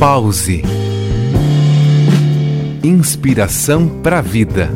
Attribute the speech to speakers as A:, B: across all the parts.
A: Pause. Inspiração para a vida.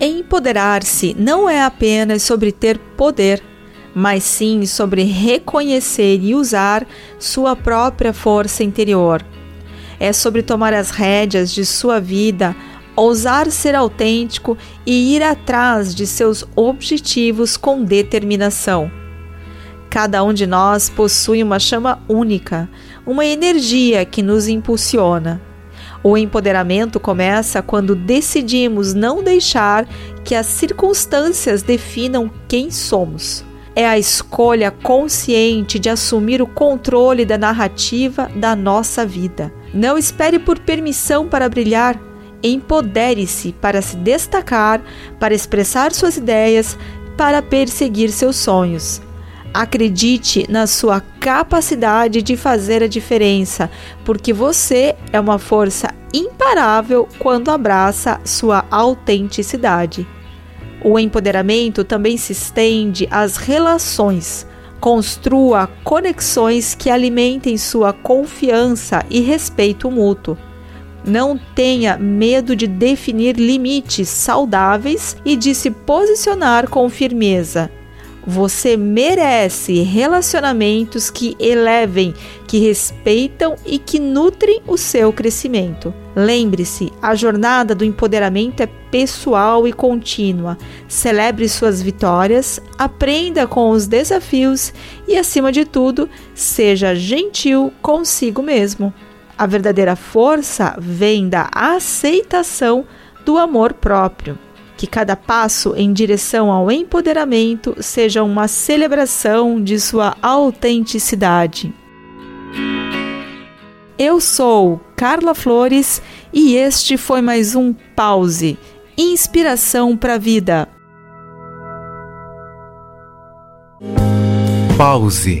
B: Empoderar-se não é apenas sobre ter poder, mas sim sobre reconhecer e usar sua própria força interior. É sobre tomar as rédeas de sua vida, ousar ser autêntico e ir atrás de seus objetivos com determinação. Cada um de nós possui uma chama única, uma energia que nos impulsiona. O empoderamento começa quando decidimos não deixar que as circunstâncias definam quem somos. É a escolha consciente de assumir o controle da narrativa da nossa vida. Não espere por permissão para brilhar. Empodere-se para se destacar, para expressar suas ideias, para perseguir seus sonhos. Acredite na sua capacidade de fazer a diferença, porque você é uma força imparável quando abraça sua autenticidade. O empoderamento também se estende às relações. Construa conexões que alimentem sua confiança e respeito mútuo. Não tenha medo de definir limites saudáveis e de se posicionar com firmeza. Você merece relacionamentos que elevem, que respeitam e que nutrem o seu crescimento. Lembre-se, a jornada do empoderamento é pessoal e contínua. Celebre suas vitórias, aprenda com os desafios e, acima de tudo, seja gentil consigo mesmo. A verdadeira força vem da aceitação do amor próprio que cada passo em direção ao empoderamento seja uma celebração de sua autenticidade. Eu sou Carla Flores e este foi mais um Pause Inspiração para a Vida.
A: Pause